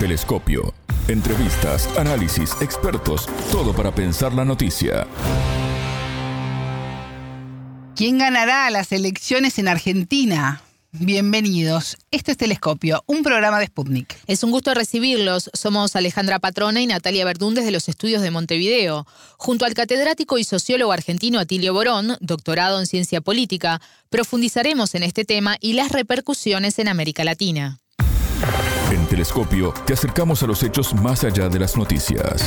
Telescopio. Entrevistas, análisis, expertos, todo para pensar la noticia. ¿Quién ganará las elecciones en Argentina? Bienvenidos. Esto es Telescopio, un programa de Sputnik. Es un gusto recibirlos. Somos Alejandra Patrona y Natalia Verdún desde los estudios de Montevideo. Junto al catedrático y sociólogo argentino Atilio Borón, doctorado en ciencia política, profundizaremos en este tema y las repercusiones en América Latina. En Telescopio te acercamos a los hechos más allá de las noticias.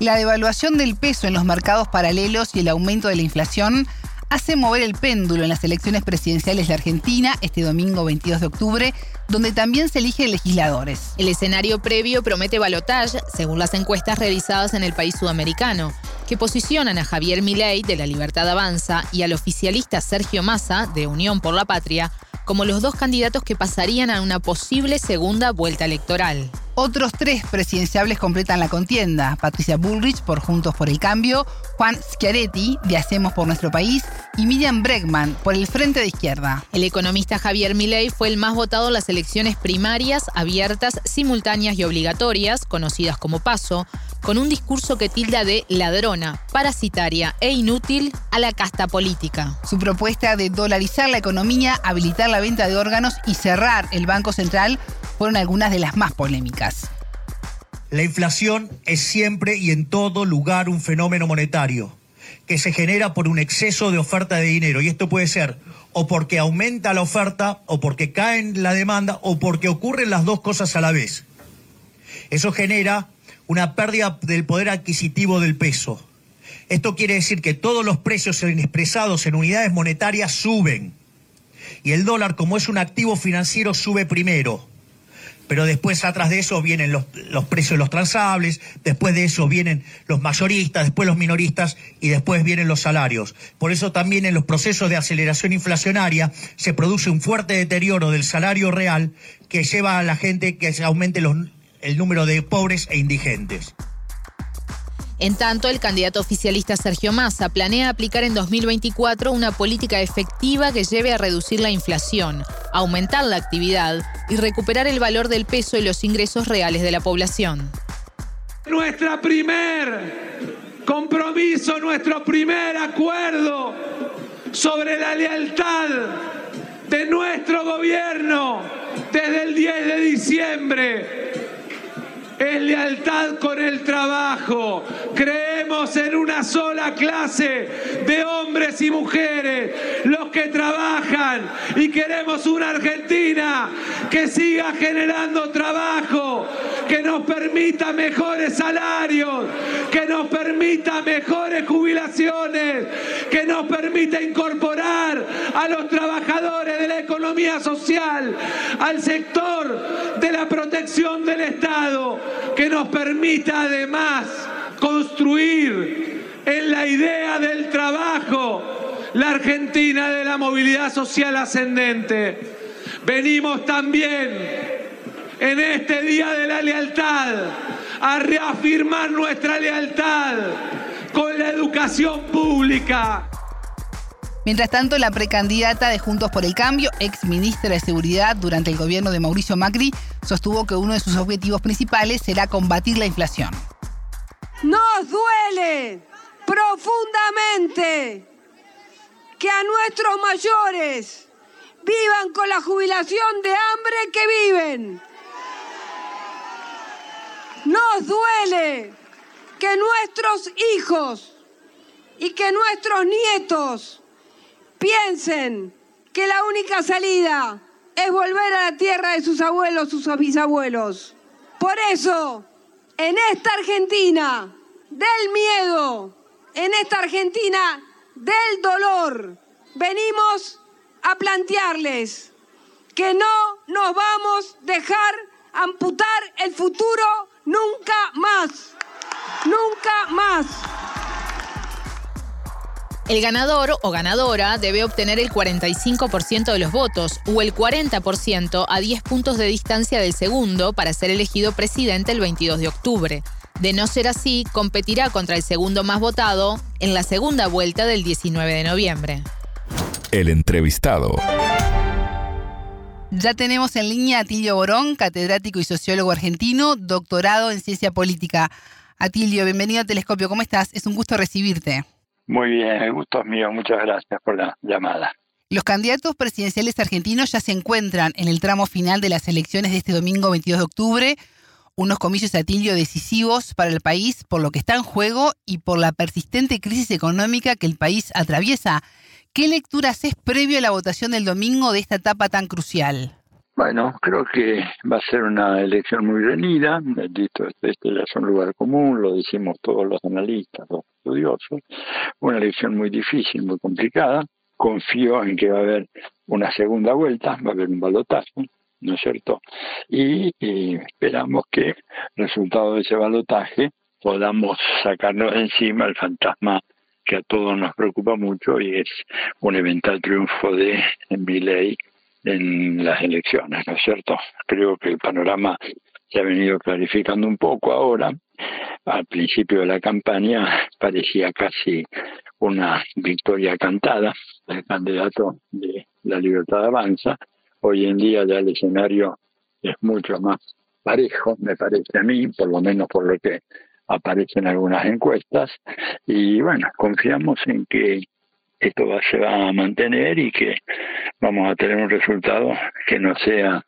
La devaluación del peso en los mercados paralelos y el aumento de la inflación hace mover el péndulo en las elecciones presidenciales de Argentina este domingo 22 de octubre, donde también se eligen legisladores. El escenario previo promete balotaje, según las encuestas realizadas en el país sudamericano, que posicionan a Javier Milei de la Libertad Avanza y al oficialista Sergio Massa de Unión por la Patria como los dos candidatos que pasarían a una posible segunda vuelta electoral. Otros tres presidenciables completan la contienda. Patricia Bullrich por Juntos por el Cambio, Juan Schiaretti de Hacemos por Nuestro País y Miriam Bregman por el Frente de Izquierda. El economista Javier Milei fue el más votado en las elecciones primarias, abiertas, simultáneas y obligatorias, conocidas como PASO, con un discurso que tilda de ladrona, parasitaria e inútil a la casta política. Su propuesta de dolarizar la economía, habilitar la venta de órganos y cerrar el Banco Central fueron algunas de las más polémicas. La inflación es siempre y en todo lugar un fenómeno monetario que se genera por un exceso de oferta de dinero. Y esto puede ser o porque aumenta la oferta, o porque cae la demanda, o porque ocurren las dos cosas a la vez. Eso genera una pérdida del poder adquisitivo del peso. Esto quiere decir que todos los precios expresados en unidades monetarias suben. Y el dólar, como es un activo financiero, sube primero pero después atrás de eso vienen los, precios de los transables, después de eso vienen los mayoristas, después los minoristas y después vienen los salarios. Por eso también en los procesos de aceleración inflacionaria se produce un fuerte deterioro del salario real que lleva a la gente que se aumente el número de pobres e indigentes. En tanto, el candidato oficialista Sergio Massa planea aplicar en 2024 una política efectiva que lleve a reducir la inflación, aumentar la actividad y recuperar el valor del peso y los ingresos reales de la población. Nuestra primer compromiso, nuestro primer acuerdo sobre la lealtad de nuestro gobierno desde el 10 de diciembre es lealtad con el trabajo. Creemos en una sola clase de hombres y mujeres, los que trabajan y queremos una Argentina que siga generando trabajo, que nos permita mejores salarios, que nos permita mejores jubilaciones, que nos permita incorporar a los trabajadores de la economía social, al sector de la protección del Estado que nos permita además construir en la idea del trabajo la Argentina de la movilidad social ascendente. Venimos también en este Día de la Lealtad a reafirmar nuestra lealtad con la educación pública. Mientras tanto, la precandidata de Juntos por el Cambio, ex ministra de Seguridad durante el gobierno de Mauricio Macri, sostuvo que uno de sus objetivos principales será combatir la inflación. Nos duele profundamente que a nuestros mayores vivan con la jubilación de hambre que viven. Nos duele que nuestros hijos y que nuestros nietos piensen que la única salida es volver a la tierra de sus abuelos, sus bisabuelos. Por eso, en esta Argentina del miedo, en esta Argentina del dolor, venimos a plantearles que no nos vamos a dejar amputar el futuro nunca más, nunca más. El ganador o ganadora debe obtener el 45% de los votos o el 40% a 10 puntos de distancia del segundo para ser elegido presidente el 22 de octubre. De no ser así, competirá contra el segundo más votado en la segunda vuelta del 19 de noviembre. El entrevistado. Ya tenemos en línea a Atilio Borón, catedrático y sociólogo argentino, doctorado en ciencia política. Atilio, bienvenido a Telescopio, ¿cómo estás? Es un gusto recibirte. Muy bien, el gusto es mío, muchas gracias por la llamada. Los candidatos presidenciales argentinos ya se encuentran en el tramo final de las elecciones de este domingo 22 de octubre, unos comicios Atilio decisivos para el país por lo que está en juego y por la persistente crisis económica que el país atraviesa. ¿Qué lectura haces previo a la votación del domingo de esta etapa tan crucial? Bueno, creo que va a ser una elección muy reñida, Esto este ya es un lugar común, lo decimos todos los analistas, los estudiosos, una elección muy difícil, muy complicada. Confío en que va a haber una segunda vuelta, va a haber un balotaje, ¿no es cierto? Y, y esperamos que resultado de ese balotaje podamos sacarnos de encima el fantasma que a todos nos preocupa mucho y es un eventual triunfo de Milei en las elecciones, ¿no es cierto? Creo que el panorama se ha venido clarificando un poco ahora. Al principio de la campaña parecía casi una victoria cantada del candidato de la Libertad Avanza. Hoy en día ya el escenario es mucho más parejo, me parece a mí, por lo menos por lo que aparecen algunas encuestas y bueno, confiamos en que esto va, se va a mantener y que vamos a tener un resultado que no sea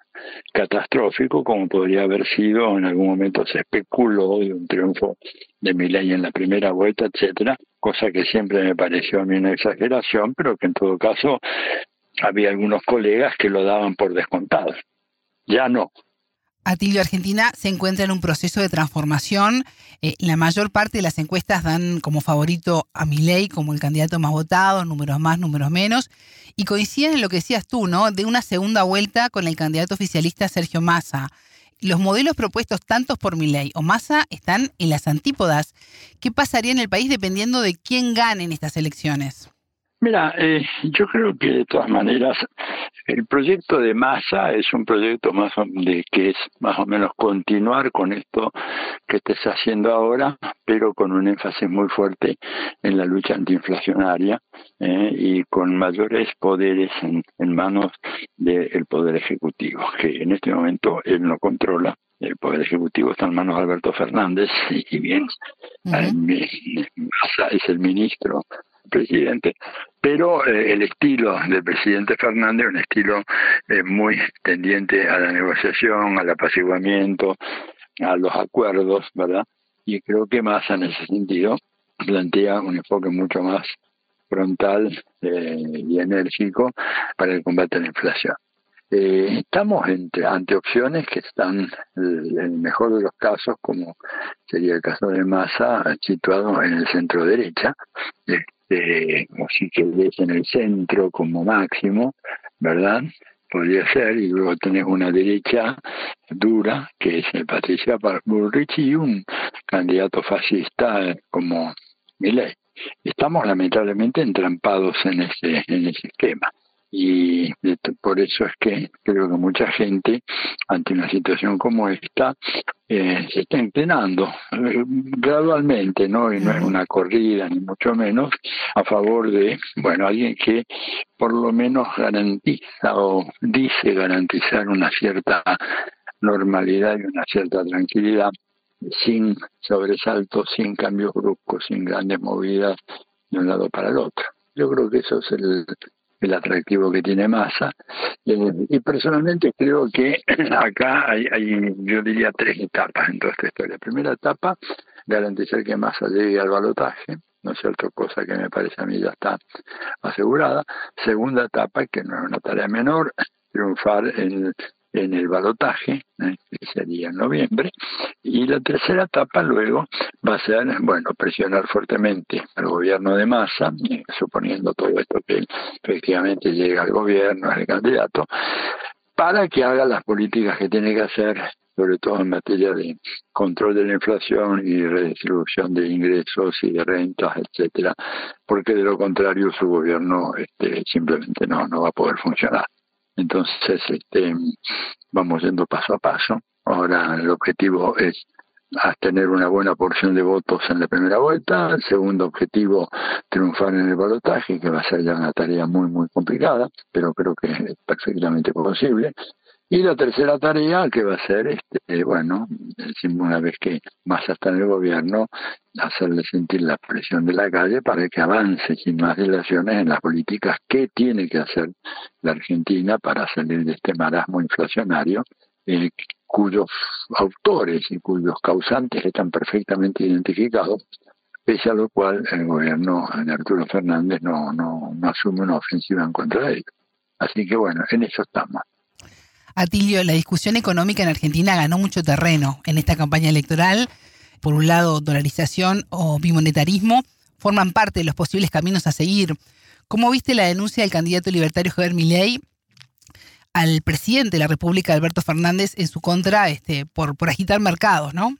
catastrófico como podría haber sido en algún momento se especuló de un triunfo de Milei en la primera vuelta, etcétera, cosa que siempre me pareció a mí una exageración, pero que en todo caso había algunos colegas que lo daban por descontado. Ya no, Atilio Argentina se encuentra en un proceso de transformación. Eh, la mayor parte de las encuestas dan como favorito a Milei como el candidato más votado, números más, números menos, y coinciden en lo que decías tú, ¿no? De una segunda vuelta con el candidato oficialista Sergio Massa. Los modelos propuestos tantos por Milei o Massa están en las antípodas. ¿Qué pasaría en el país dependiendo de quién gane en estas elecciones? Mira, eh, yo creo que de todas maneras el proyecto de masa es un proyecto más de que es más o menos continuar con esto que estés haciendo ahora, pero con un énfasis muy fuerte en la lucha antiinflacionaria eh, y con mayores poderes en, manos del poder ejecutivo, que en este momento él no controla el Poder Ejecutivo está en manos de Alberto Fernández y, bien, Massa es el ministro presidente, pero eh, el estilo del presidente Fernández un estilo eh, muy tendiente a la negociación, al apaciguamiento, a los acuerdos, ¿verdad? Y creo que Massa en ese sentido plantea un enfoque mucho más frontal eh, y enérgico para el combate a la inflación. estamos ante opciones que están, en el mejor de los casos, como sería el caso de Massa, situado en el centro derecha, este, o si querés en el centro como máximo, ¿verdad? Podría ser, y luego tenés una derecha dura, que es el Patricia Bullrich, y un candidato fascista como Milei. Estamos lamentablemente entrampados en ese, en ese esquema y por eso es que creo que mucha gente ante una situación como esta eh, se está entrenando eh, gradualmente no y no es una corrida ni mucho menos a favor de bueno alguien que por lo menos garantiza o dice garantizar una cierta normalidad y una cierta tranquilidad sin sobresaltos sin cambios bruscos sin grandes movidas de un lado para el otro. Yo creo que eso es el el atractivo que tiene Massa. Eh, y personalmente creo que acá hay, hay, yo diría, tres etapas en toda esta historia. Primera etapa, garantizar que Massa llegue al balotaje, ¿no es cierto? Cosa que me parece a mí ya está asegurada. Segunda etapa, que no es una tarea menor, triunfar en en el balotaje, ¿eh? que sería en noviembre, y la tercera etapa luego va a ser, bueno, presionar fuertemente al gobierno de masa, eh, suponiendo todo esto que efectivamente llega al gobierno, al candidato, para que haga las políticas que tiene que hacer, sobre todo en materia de control de la inflación y redistribución de ingresos y de rentas, etcétera, porque de lo contrario su gobierno este, simplemente no, no va a poder funcionar. Entonces, este, vamos yendo paso a paso. Ahora el objetivo es tener una buena porción de votos en la primera vuelta. El segundo objetivo, triunfar en el balotaje, que va a ser ya una tarea muy, muy complicada, pero creo que es perfectamente posible. Y la tercera tarea que va a ser, este, bueno, una vez que más está en el gobierno, hacerle sentir la presión de la calle para que avance sin más dilaciones en las políticas que tiene que hacer la Argentina para salir de este marasmo inflacionario, eh, cuyos autores y cuyos causantes están perfectamente identificados, pese a lo cual el gobierno de Arturo Fernández no, no, no asume una ofensiva en contra de ellos. Así que bueno, en eso estamos. Atilio, la discusión económica en Argentina ganó mucho terreno en esta campaña electoral. Por un lado, dolarización o bimonetarismo forman parte de los posibles caminos a seguir. ¿Cómo viste la denuncia del candidato libertario Javier Milei al presidente de la República, Alberto Fernández, en su contra este, por, por agitar mercados, no?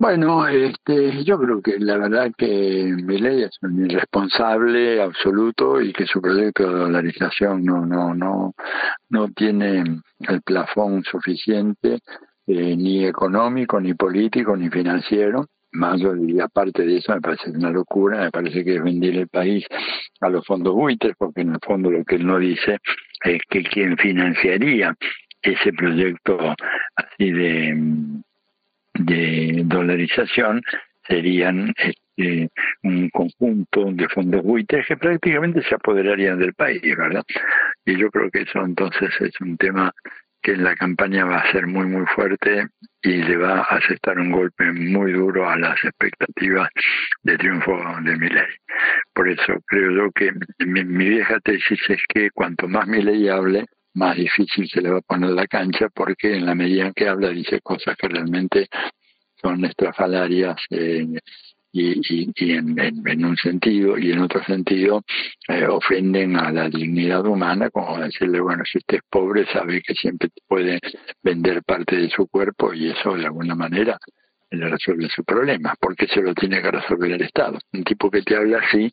Bueno, este, yo creo que la verdad que ley es un irresponsable absoluto y que su proyecto de dolarización no no no no tiene el plafón suficiente eh, ni económico ni político ni financiero. Más y aparte de eso me parece una locura, me parece que es vender el país a los fondos buitres, porque en el fondo lo que él no dice es que quien financiaría ese proyecto así de de dolarización serían este, un conjunto de fondos buitres que prácticamente se apoderarían del país, ¿verdad? Y yo creo que eso entonces es un tema que en la campaña va a ser muy muy fuerte y le va a aceptar un golpe muy duro a las expectativas de triunfo de ley. Por eso creo yo que mi, mi vieja tesis es que cuanto más ley hable, más difícil se le va a poner la cancha porque en la medida en que habla dice cosas que realmente son estrafalarias eh, y, y, en, un sentido y en otro sentido eh, ofenden a la dignidad humana, como decirle, bueno, si usted es pobre sabe que siempre puede vender parte de su cuerpo y eso de alguna manera le resuelve su problema, porque se lo tiene que resolver el Estado. Un tipo que te habla así,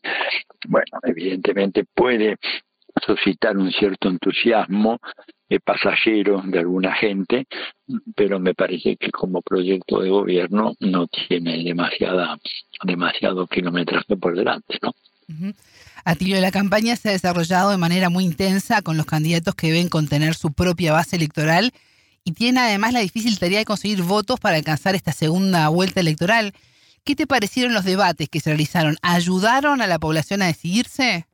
bueno, evidentemente puede suscitar un cierto entusiasmo eh, pasajero de alguna gente, pero me parece que como proyecto de gobierno no tiene demasiada demasiado kilometraje por delante, ¿no? Atilio, la campaña se ha desarrollado de manera muy intensa con los candidatos que ven contener su propia base electoral y tiene además la difícil tarea de conseguir votos para alcanzar esta segunda vuelta electoral. ¿Qué te parecieron los debates que se realizaron? ¿Ayudaron a la población a decidirse?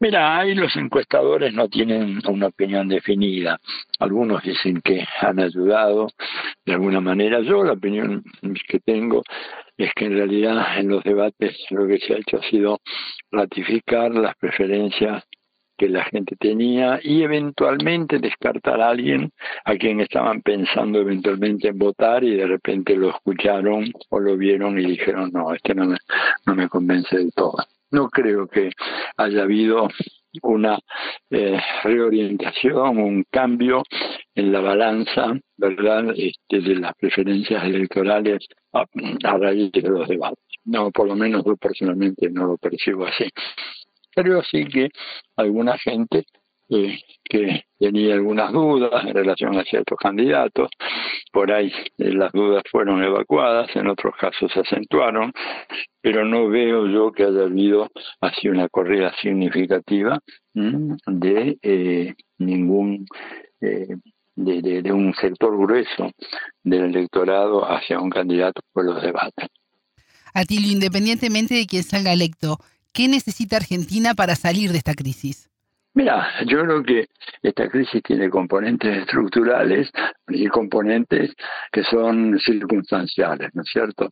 Mira, ahí los encuestadores no tienen una opinión definida. Algunos dicen que han ayudado de alguna manera. Yo la opinión que tengo es que en realidad en los debates lo que se ha hecho ha sido ratificar las preferencias que la gente tenía y eventualmente descartar a alguien a quien estaban pensando eventualmente en votar y de repente lo escucharon o lo vieron y dijeron no, este no me, no me convence del todo. No creo que haya habido una eh, reorientación, un cambio en la balanza, ¿verdad?, este, de las preferencias electorales a, raíz de los debates. No, por lo menos yo personalmente no lo percibo así. Creo sí que alguna gente eh, que tenía algunas dudas en relación a ciertos candidatos. Por ahí eh, las dudas fueron evacuadas, en otros casos se acentuaron, pero no veo yo que haya habido así una corrida significativa de eh, ningún de, de, un sector grueso del electorado hacia un candidato por los debates. Atilio, independientemente de quién salga electo, ¿qué necesita Argentina para salir de esta crisis? Mira, yo creo que esta crisis tiene componentes estructurales y componentes que son circunstanciales, ¿no es cierto?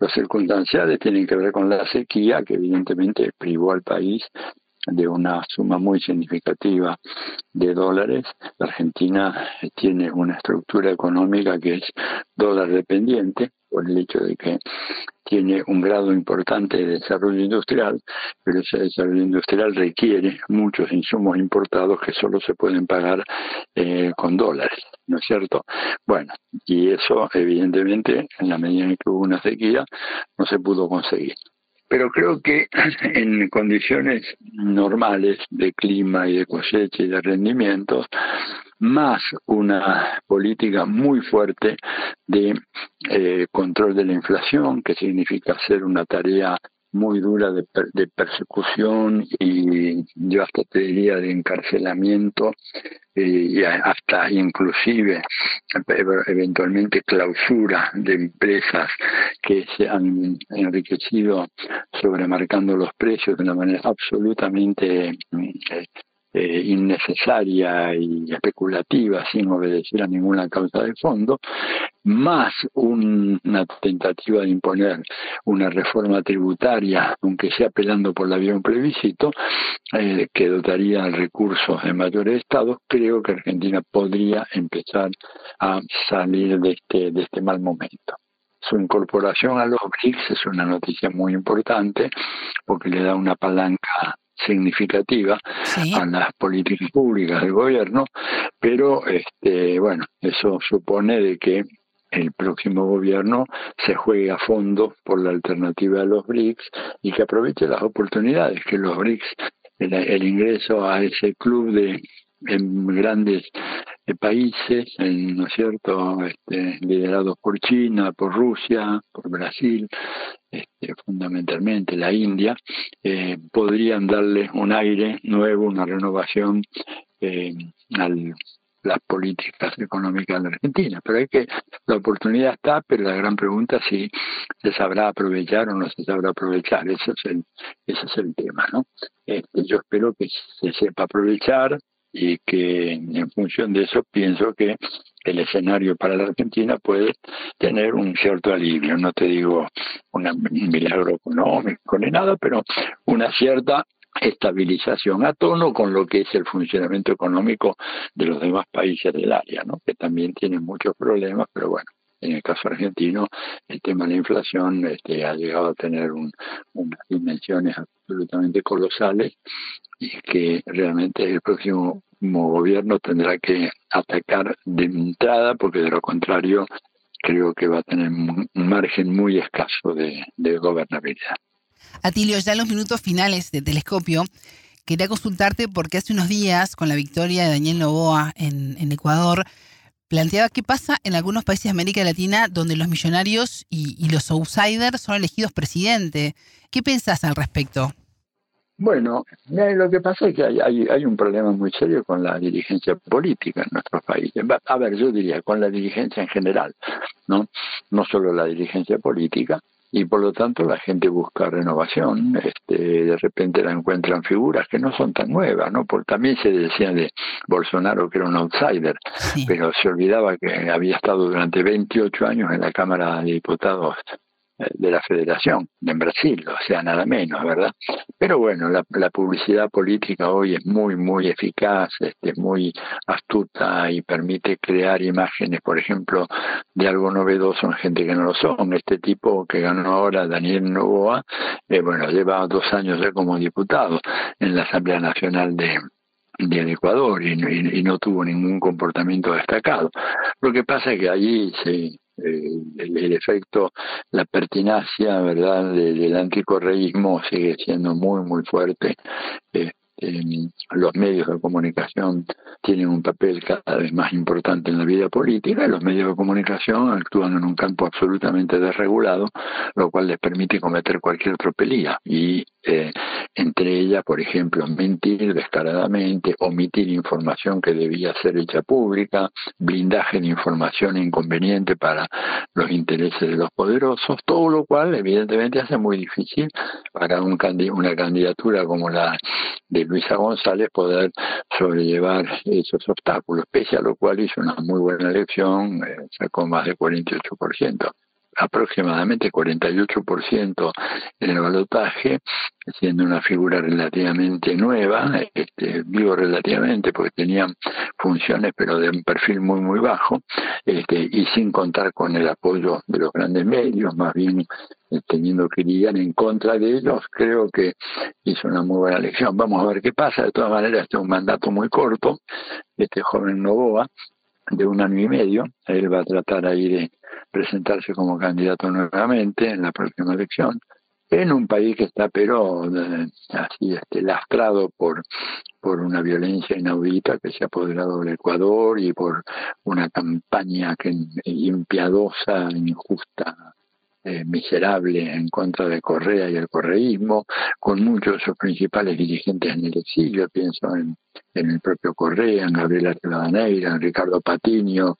Los circunstanciales tienen que ver con la sequía, que evidentemente privó al país de una suma muy significativa de dólares. La Argentina tiene una estructura económica que es dólar dependiente por el hecho de que tiene un grado importante de desarrollo industrial, pero ese desarrollo industrial requiere muchos insumos importados que solo se pueden pagar eh, con dólares, ¿no es cierto? Bueno, y eso evidentemente en la medida en que hubo una sequía no se pudo conseguir pero creo que en condiciones normales de clima y de cosecha y de rendimientos, más una política muy fuerte de eh, control de la inflación, que significa hacer una tarea muy dura de, persecución y yo hasta te diría de encarcelamiento y hasta inclusive eventualmente clausura de empresas que se han enriquecido sobremarcando los precios de una manera absolutamente eh, innecesaria y especulativa sin obedecer a ninguna causa de fondo, más una tentativa de imponer una reforma tributaria, aunque sea apelando por la vía un plebiscito, eh, que dotaría recursos de mayores estados, creo que Argentina podría empezar a salir de este, de este mal momento. Su incorporación a los BRICS es una noticia muy importante porque le da una palanca significativa a las políticas públicas del gobierno, pero este, bueno, eso supone de que el próximo gobierno se juegue a fondo por la alternativa de los BRICS y que aproveche las oportunidades que los BRICS, el ingreso a ese club de en grandes eh, países, ¿no es cierto?, este, liderados por China, por Rusia, por Brasil, este, fundamentalmente la India, eh, podrían darle un aire nuevo, una renovación eh, las políticas económicas de Argentina. Pero hay que, la oportunidad está, pero la gran pregunta es si se sabrá aprovechar o no se sabrá aprovechar. Ese es el, ese es el tema, ¿no? Este, yo espero que se sepa aprovechar, y que en función de eso pienso que el escenario para la Argentina puede tener un cierto alivio, no te digo un milagro económico ni nada, pero una cierta estabilización a tono con lo que es el funcionamiento económico de los demás países del área, ¿no? que también tienen muchos problemas, pero bueno, en el caso argentino, el tema de la inflación este, ha llegado a tener unas dimensiones absolutamente colosales y que realmente el próximo gobierno tendrá que atacar de entrada porque de lo contrario creo que va a tener un margen muy escaso de, gobernabilidad. Atilio, ya en los minutos finales de Telescopio, quería consultarte porque hace unos días, con la victoria de Daniel Novoa en, Ecuador, planteaba qué pasa en algunos países de América Latina donde los millonarios y, y los outsiders son elegidos presidente. ¿Qué pensás al respecto? Bueno, lo que pasa es que hay, hay, un problema muy serio con la dirigencia política en nuestros países. A ver, yo diría con la dirigencia en general, ¿no? No solo la dirigencia política, y por lo tanto la gente busca renovación, este, de repente la encuentran figuras que no son tan nuevas, ¿no? Porque también se decía de Bolsonaro que era un outsider, pero se olvidaba que había estado durante 28 años en la Cámara de Diputados de la federación en Brasil, o sea, nada menos, ¿verdad? Pero bueno, la, publicidad política hoy es muy, muy eficaz, este, muy astuta y permite crear imágenes, por ejemplo, de algo novedoso en gente que no lo son. Este tipo que ganó ahora, Daniel Novoa, eh, bueno, lleva dos años ya como diputado en la Asamblea Nacional de, de Ecuador y, y, no tuvo ningún comportamiento destacado. Lo que pasa es que allí se el, efecto, la pertinacia, ¿verdad?, del anticorreísmo sigue siendo muy, muy fuerte. Eh, los medios de comunicación tienen un papel cada vez más importante en la vida política y los medios de comunicación actúan en un campo absolutamente desregulado, lo cual les permite cometer cualquier tropelía. Y eh, entre ellas, por ejemplo, mentir descaradamente, omitir información que debía ser hecha pública, blindaje de información inconveniente para los intereses de los poderosos, todo lo cual evidentemente hace muy difícil para un una candidatura como la de Luisa González poder sobrellevar esos obstáculos, pese a lo cual hizo una muy buena elección, eh, sacó más de 48% aproximadamente 48% en el balotaje, siendo una figura relativamente nueva, este, vivo relativamente porque tenían funciones pero de un perfil muy muy bajo, este, y sin contar con el apoyo de los grandes medios, más bien eh, teniendo que lidiar en contra de ellos, creo que hizo una muy buena elección. Vamos a ver qué pasa, de todas maneras este es un mandato muy corto, este joven Novoa, de un año y medio, él va a tratar ahí de presentarse como candidato nuevamente en la próxima elección en un país que está pero eh, así este lastrado por por una violencia inaudita que se ha apoderado del Ecuador y por una campaña que impiadosa injusta eh, miserable en contra de Correa y el correísmo, con muchos de sus principales dirigentes en el exilio, pienso en, el propio Correa, en Gabriela Rivadeneira, en Ricardo Patiño,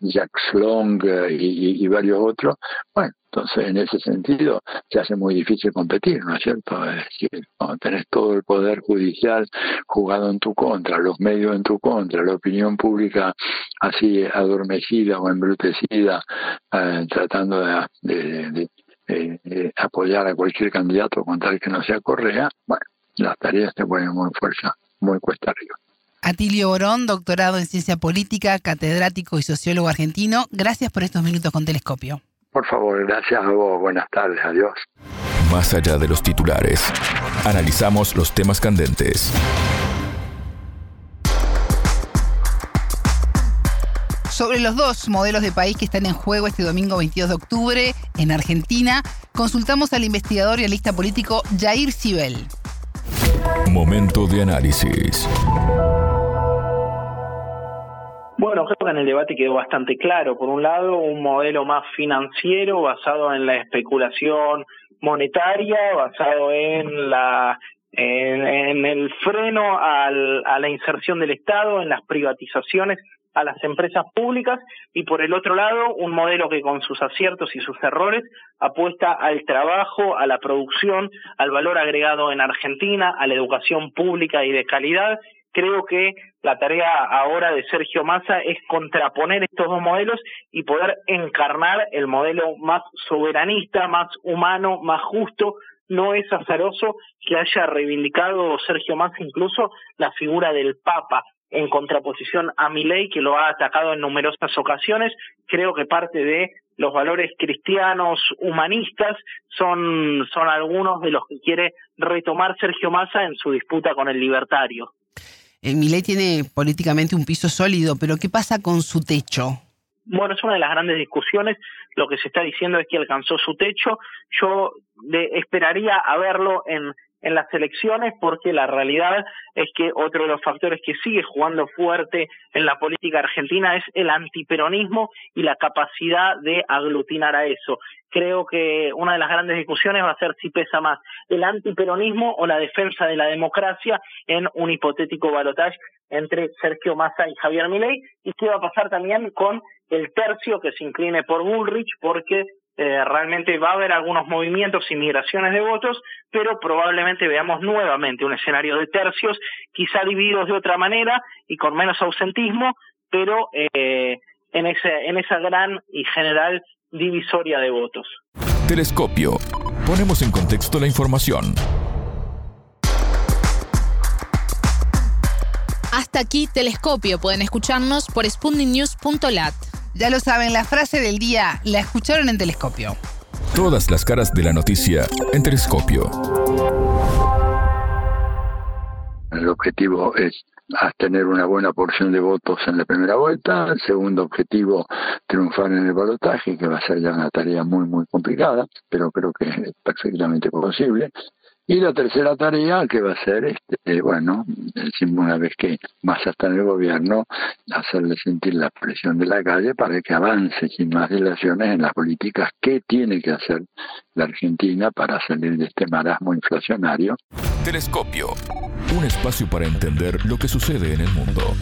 Jacques Long eh, y, varios otros. Bueno, entonces en ese sentido se hace muy difícil competir, ¿no es cierto? Es decir, cuando tenés todo el poder judicial jugado en tu contra, los medios en tu contra, la opinión pública así adormecida o embrutecida, eh, tratando de de, apoyar a cualquier candidato con tal que no sea Correa, bueno, las tareas te ponen muy fuerza, muy cuesta arriba. Atilio Borón, doctorado en ciencia política, catedrático y sociólogo argentino, gracias por estos minutos con Telescopio. Por favor, gracias a vos, buenas tardes, adiós. Más allá de los titulares, analizamos los temas candentes Sobre los dos modelos de país que están en juego este domingo 22 de octubre en Argentina, consultamos al investigador y analista político Jair Sibel. Momento de análisis. Bueno, creo que en el debate quedó bastante claro. Por un lado, un modelo más financiero basado en la especulación monetaria, basado en la en, el freno a la inserción del Estado, en las privatizaciones a las empresas públicas y por el otro lado un modelo que con sus aciertos y sus errores apuesta al trabajo, a la producción, al valor agregado en Argentina, a la educación pública y de calidad. Creo que la tarea ahora de Sergio Massa es contraponer estos dos modelos y poder encarnar el modelo más soberanista, más humano, más justo, no es azaroso que haya reivindicado Sergio Massa incluso la figura del Papa, en contraposición a ley que lo ha atacado en numerosas ocasiones. Creo que parte de los valores cristianos humanistas son, son algunos de los que quiere retomar Sergio Massa en su disputa con el libertario. Eh, ley tiene políticamente un piso sólido, pero ¿qué pasa con su techo? Bueno, es una de las grandes discusiones. Lo que se está diciendo es que alcanzó su techo. Yo esperaría a verlo en en las elecciones porque la realidad es que otro de los factores que sigue jugando fuerte en la política argentina es el antiperonismo y la capacidad de aglutinar a eso. Creo que una de las grandes discusiones va a ser si pesa más el antiperonismo o la defensa de la democracia en un hipotético balotaje entre Sergio Massa y Javier Milei y qué va a pasar también con el tercio que se incline por Bullrich porque eh, realmente va a haber algunos movimientos y migraciones de votos, pero probablemente veamos nuevamente un escenario de tercios, quizá divididos de otra manera y con menos ausentismo, pero eh, en, ese, en esa gran y general divisoria de votos. Telescopio. Ponemos en contexto la información. Hasta aquí Telescopio. Pueden escucharnos por spundingnews.lat. Ya lo saben, la frase del día la escucharon en Telescopio. Todas las caras de la noticia en Telescopio. El objetivo es tener una buena porción de votos en la primera vuelta. El segundo objetivo, triunfar en el balotaje, que va a ser ya una tarea muy, muy complicada, pero creo que es perfectamente posible. Y la tercera tarea que va a ser, este, bueno, una vez que más está en el gobierno, hacerle sentir la presión de la calle para que avance sin más dilaciones en las políticas que tiene que hacer la Argentina para salir de este marasmo inflacionario. Telescopio, un espacio para entender lo que sucede en el mundo.